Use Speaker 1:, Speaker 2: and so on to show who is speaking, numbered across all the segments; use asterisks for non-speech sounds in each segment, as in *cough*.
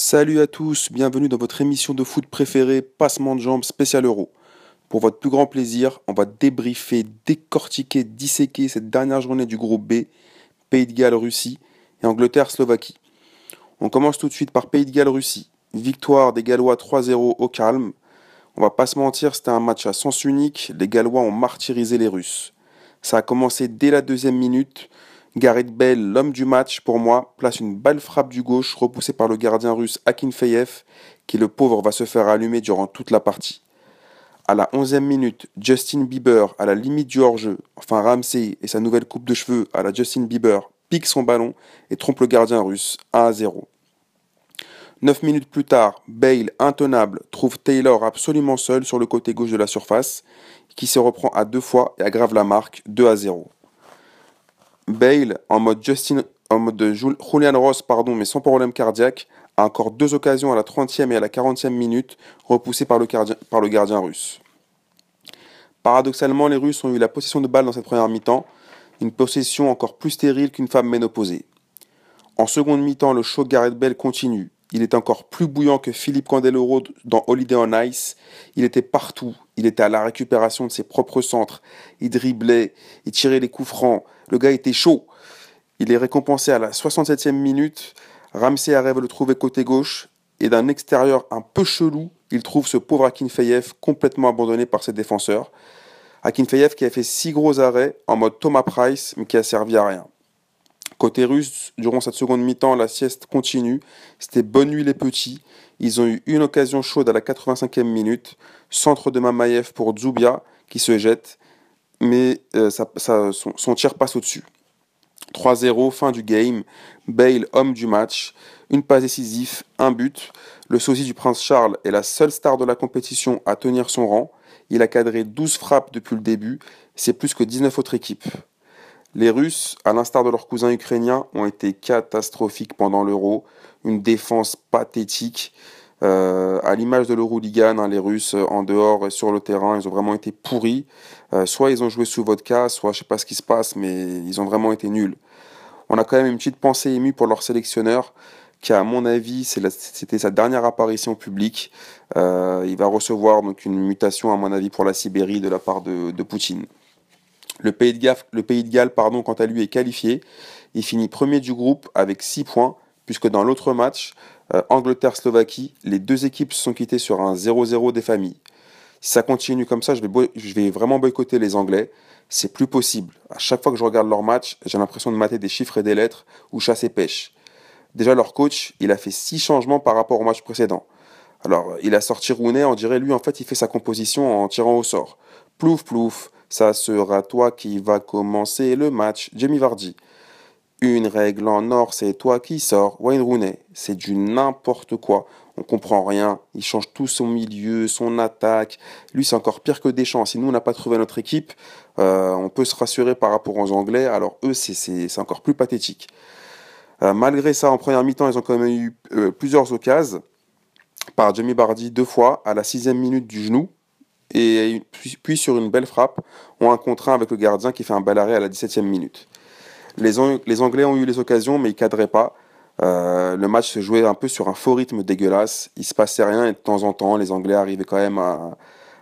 Speaker 1: Salut à tous, bienvenue dans votre émission de foot préférée, Passement de jambes spécial euro. Pour votre plus grand plaisir, on va débriefer, décortiquer, disséquer cette dernière journée du groupe B, Pays de Galles, Russie et Angleterre, Slovaquie. On commence tout de suite par Pays de Galles, Russie. Victoire des Gallois 3-0 au calme. On va pas se mentir, c'était un match à sens unique. Les Gallois ont martyrisé les Russes. Ça a commencé dès la deuxième minute Gareth Bale, l'homme du match pour moi, place une balle frappe du gauche repoussée par le gardien russe Akinfeyev, qui le pauvre va se faire allumer durant toute la partie. À la 11e minute, Justin Bieber, à la limite du hors-jeu, enfin Ramsey et sa nouvelle coupe de cheveux à la Justin Bieber, pique son ballon et trompe le gardien russe 1 à 0. Neuf minutes plus tard, Bale, intenable, trouve Taylor absolument seul sur le côté gauche de la surface, qui se reprend à deux fois et aggrave la marque 2 à 0. Bale, en mode, Justin, en mode Julian Ross, pardon, mais sans problème cardiaque, a encore deux occasions à la 30e et à la 40e minute, repoussées par le, gardien, russe. Paradoxalement, les Russes ont eu la possession de balle dans cette première mi-temps, une possession encore plus stérile qu'une femme ménopausée. En seconde mi-temps, le show Gareth Bale continue. Il est encore plus bouillant que Philippe Candeloro dans Holiday on Ice. Il était partout. Il était à la récupération de ses propres centres. Il driblait, il tirait les coups francs. Le gars était chaud. Il est récompensé à la 67e minute. Ramsey arrive à le trouver côté gauche. Et d'un extérieur un peu chelou, il trouve ce pauvre Akinfeyev complètement abandonné par ses défenseurs. Akinfeyev qui a fait six gros arrêts en mode Thomas Price, mais qui a servi à rien. Côté russe, durant cette seconde mi-temps, la sieste continue. C'était bonne nuit les petits. Ils ont eu une occasion chaude à la 85e minute. Centre de Mamayev pour Zubia qui se jette. Mais euh, son, son, tir passe au-dessus. 3-0, fin du game. Bale, homme du match. Une passe décisive, un but. Le sosie du prince Charles est la seule star de la compétition à tenir son rang. Il a cadré 12 frappes depuis le début. C'est plus que 19 autres équipes. Les Russes, à l'instar de leurs cousins ukrainiens, ont été catastrophiques pendant l'Euro. Une défense pathétique. Euh, à l'image de l'Euroligan, hein, les Russes, en dehors et sur le terrain, ils ont vraiment été pourris. Euh, soit ils ont joué sous vodka, soit je sais pas ce qui se passe, mais ils ont vraiment été nuls. On a quand même une petite pensée émue pour leur sélectionneur, qui à mon avis, c'était sa dernière apparition publique. Euh, il va recevoir donc une mutation, à mon avis, pour la Sibérie de la part de Poutine. Le Pays de, Galles, pardon, quant à lui, est qualifié. Il finit premier du groupe avec 6 points, puisque dans l'autre match, euh, Angleterre-Slovaquie, les deux équipes se sont quittées sur un 0-0 des familles. Si ça continue comme ça, je vais, vraiment boycotter les Anglais. C'est plus possible. À chaque fois que je regarde leur match, j'ai l'impression de mater des chiffres et des lettres ou chasser pêche. Déjà, leur coach, il a fait six changements par rapport au match précédent. Alors, il a sorti Rooney, on dirait lui, en fait, il fait sa composition en tirant au sort. Plouf, plouf, ça sera toi qui va commencer le match. Jamie Vardy. Une règle en or, c'est toi qui sors. Wayne Rooney. C'est du n'importe quoi. On comprend rien. Il change tout son milieu, son attaque. Lui, c'est encore pire que Deschamps. Si nous, on n'a pas trouvé notre équipe, euh, on peut se rassurer par rapport aux Anglais. Alors eux, c'est encore plus pathétique. Euh, malgré ça, en première mi-temps, ils ont quand même eu euh, plusieurs occasions par Jamie Vardy deux fois à la sixième minute du genou et puis, sur une belle frappe, ont un contrat avec le gardien qui fait un bel arrêt à la 17e minute. Les, Anglais ont eu les occasions, mais ils cadraient pas. Euh, le match se jouait un peu sur un faux rythme dégueulasse. Il se passait rien et de temps en temps, les Anglais arrivaient quand même à,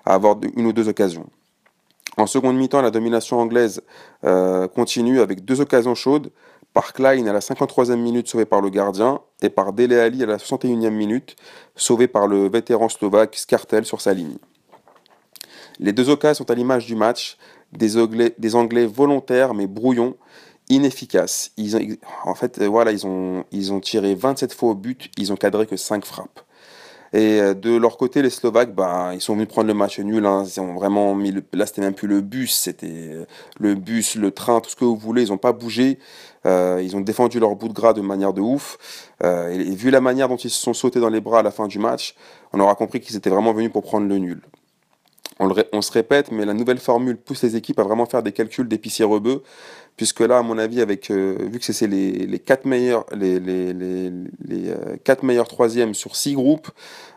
Speaker 1: avoir une ou deux occasions. En seconde mi-temps, la domination anglaise euh, continue avec deux occasions chaudes. Par Klein à la 53e minute sauvé par le gardien et par Dele Ali à la 61e minute sauvé par le vétéran slovaque Skartel sur sa ligne. Les deux occasions sont à l'image du match, des Anglais, volontaires mais brouillons, inefficaces. En fait, euh, voilà, ils ont, tiré 27 fois au but, ils ont cadré que 5 frappes. Et euh, de leur côté, les Slovaques, bah, ils sont venus prendre le match nul. Hein. Ils ont vraiment mis le, là, c'était même plus le bus, c'était euh, le bus, le train, tout ce que vous voulez. Ils n'ont pas bougé. Ils ont défendu leur bout de gras de manière de ouf. Et, vu la manière dont ils se sont sautés dans les bras à la fin du match, on aura compris qu'ils étaient vraiment venus pour prendre le nul on, se répète, mais la nouvelle formule pousse les équipes à vraiment faire des calculs d'épicier rebeu, puisque là, à mon avis, avec euh, vu que c'est les, les quatre meilleurs, les, les, les, les euh, quatre meilleurs troisièmes sur six groupes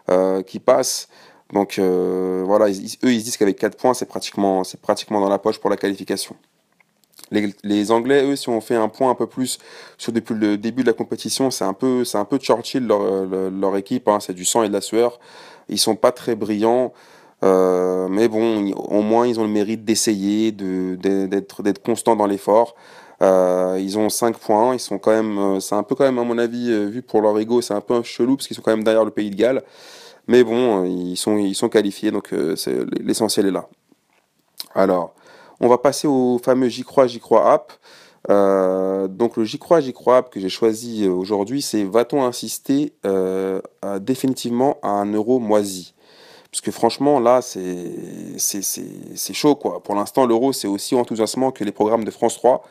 Speaker 1: euh, qui passent, donc voilà, eux ils se disent qu'avec 4 points, c'est pratiquement, c'est pratiquement dans la poche pour la qualification. Les, Anglais, eux, si on fait un point un peu plus sur depuis le début de la compétition, c'est un peu, c'est un peu Churchill leur, équipe. Hein, c'est du sang et de la sueur. Ils sont pas très brillants, euh, mais bon, au moins ils ont le mérite d'essayer, d'être, d'être constants dans l'effort. Euh, ils ont 5 points, ils sont quand même, euh, c'est un peu quand même à mon avis, vu pour leur ego, c'est un peu un chelou parce qu'ils sont quand même derrière le pays de Galles. Mais bon, ils sont, ils sont qualifiés, donc l'essentiel est là. Alors, on va passer au fameux J'y crois, J'y crois app. Donc le J'y crois, J'y crois app que j'ai choisi aujourd'hui, c'est va-t-on insister définitivement à un euro moisi? Parce que franchement, là, c'est chaud. quoi. Pour l'instant, l'euro, c'est aussi enthousiasmant que les programmes de France 3.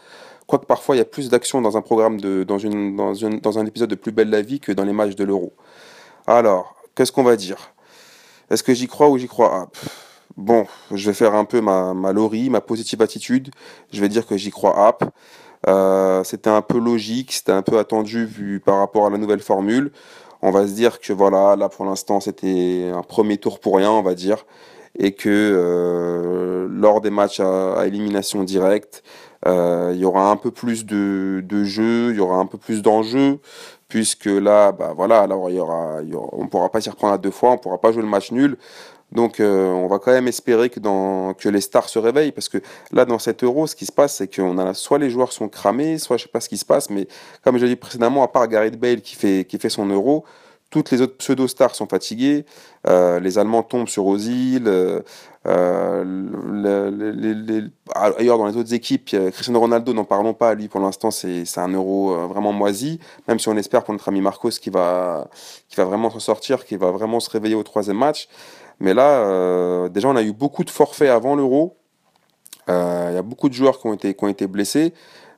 Speaker 1: Quoique parfois, il y a plus d'action dans un programme, de, dans, un épisode de Plus belle la vie que dans les matchs de l'euro. Alors, qu'est-ce qu'on va dire? Est-ce que j'y crois ou j'y crois? App bon, je vais faire un peu ma, ma ma positive attitude. Je vais dire que j'y crois app. Euh, c'était un peu logique, c'était un peu attendu vu par rapport à la nouvelle formule. On va se dire que voilà, là pour l'instant c'était un premier tour pour rien, on va dire, et que euh, lors des matchs à, élimination directe, il y aura un peu plus de, de jeu, il y aura un peu plus d'enjeux, puisque là, bah voilà, alors il y aura, on pourra pas s'y reprendre à deux fois, on pourra pas jouer le match nul. Donc euh, on va quand même espérer que, dans, que les stars se réveillent parce que là dans cet euro ce qui se passe c'est qu'on a soit les joueurs sont cramés, soit je sais pas ce qui se passe mais comme je l'ai dit précédemment à part Gareth Bale qui fait, qui fait son euro, toutes les autres pseudo-stars sont fatiguées, euh, les Allemands tombent sur Ozil, euh, ailleurs dans les autres équipes, Cristiano Ronaldo, n'en parlons pas, lui pour l'instant c'est un euro vraiment moisi, même si on espère pour notre ami Marcos qui va, qui va vraiment s'en sortir, qui va vraiment se réveiller au troisième match. Mais là, euh, déjà, on a eu beaucoup de forfaits avant l'Euro. Euh, il y a beaucoup de joueurs qui ont été, qui ont été blessés.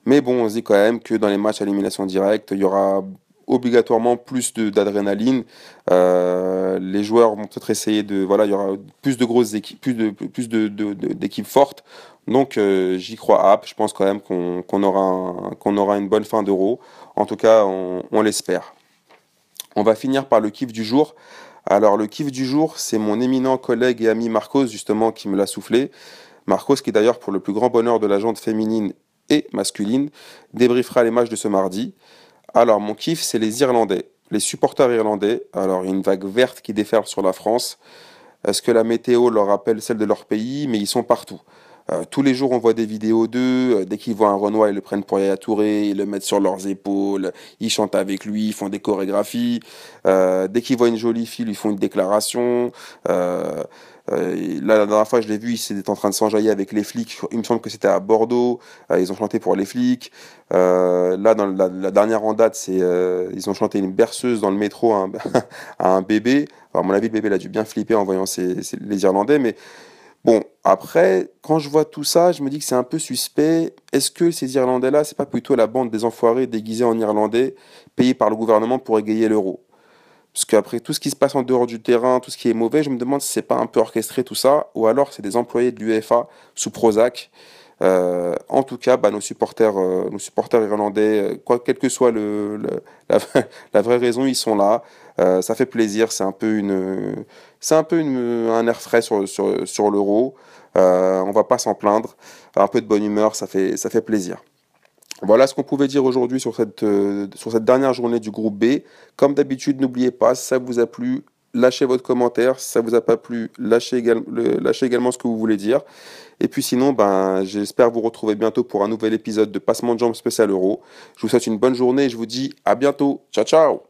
Speaker 1: Mais bon, on se dit quand même que dans les matchs à élimination directe, il y aura obligatoirement plus d'adrénaline. Euh, les joueurs vont peut-être essayer de. Voilà, il y aura plus de grosses équipes, plus de d'équipes fortes. Donc j'y crois app. Je pense quand même qu'on aura qu'on aura une bonne fin d'euro. En tout cas, on, on l'espère. On va finir par le kiff du jour. Alors le kiff du jour, c'est mon éminent collègue et ami Marcos justement qui me l'a soufflé. Marcos qui d'ailleurs pour le plus grand bonheur de la jante féminine et masculine débriefera les matchs de ce mardi. Alors mon kiff c'est les Irlandais, les supporters irlandais. Alors une vague verte qui déferle sur la France. Est-ce que la météo leur rappelle celle de leur pays? Mais ils sont partout. Euh, tous les jours, on voit des vidéos d'eux. Euh, dès qu'ils voient un Renoir, ils le prennent pour Yaya Touré, ils le mettent sur leurs épaules, ils chantent avec lui, ils font des chorégraphies. Euh, dès qu'ils voient une jolie fille, ils font une déclaration. là, la dernière fois, je l'ai vu, ils étaient en train de s'enjailler avec les flics. Il me semble que c'était à Bordeaux. ils ont chanté pour les flics. là, dans la, dernière en date, c'est ils ont chanté une berceuse dans le métro à un, *laughs* bébé. à mon avis, le bébé il a dû bien flipper en voyant les Irlandais, mais après, quand je vois tout ça, je me dis que c'est un peu suspect. Est-ce que ces Irlandais-là, c'est pas plutôt la bande des enfoirés déguisés en Irlandais, payés par le gouvernement pour égayer l'euro? Parce qu'après tout ce qui se passe en dehors du terrain, tout ce qui est mauvais, je me demande si c'est pas un peu orchestré tout ça, ou alors c'est des employés de l'UEFA sous Prozac. Euh, en tout cas, bah, nos supporters, euh, nos supporters irlandais, euh, quoi, quelle que soit le, *laughs* la, vraie raison, ils sont là. Ça fait plaisir. C'est un peu une, un peu un air frais sur, sur, sur l'euro. Euh, on va pas s'en plaindre. Un peu de bonne humeur, ça fait, ça fait plaisir. Voilà ce qu'on pouvait dire aujourd'hui sur cette, euh, sur cette dernière journée du groupe B. Comme d'habitude, n'oubliez pas, si ça vous a plu, lâchez votre commentaire. Si ça vous a pas plu, lâchez, lâchez également ce que vous voulez dire. Et puis sinon, ben, j'espère vous retrouver bientôt pour un nouvel épisode de Passement de jambes spécial euro. Je vous souhaite une bonne journée et je vous dis à bientôt. Ciao, ciao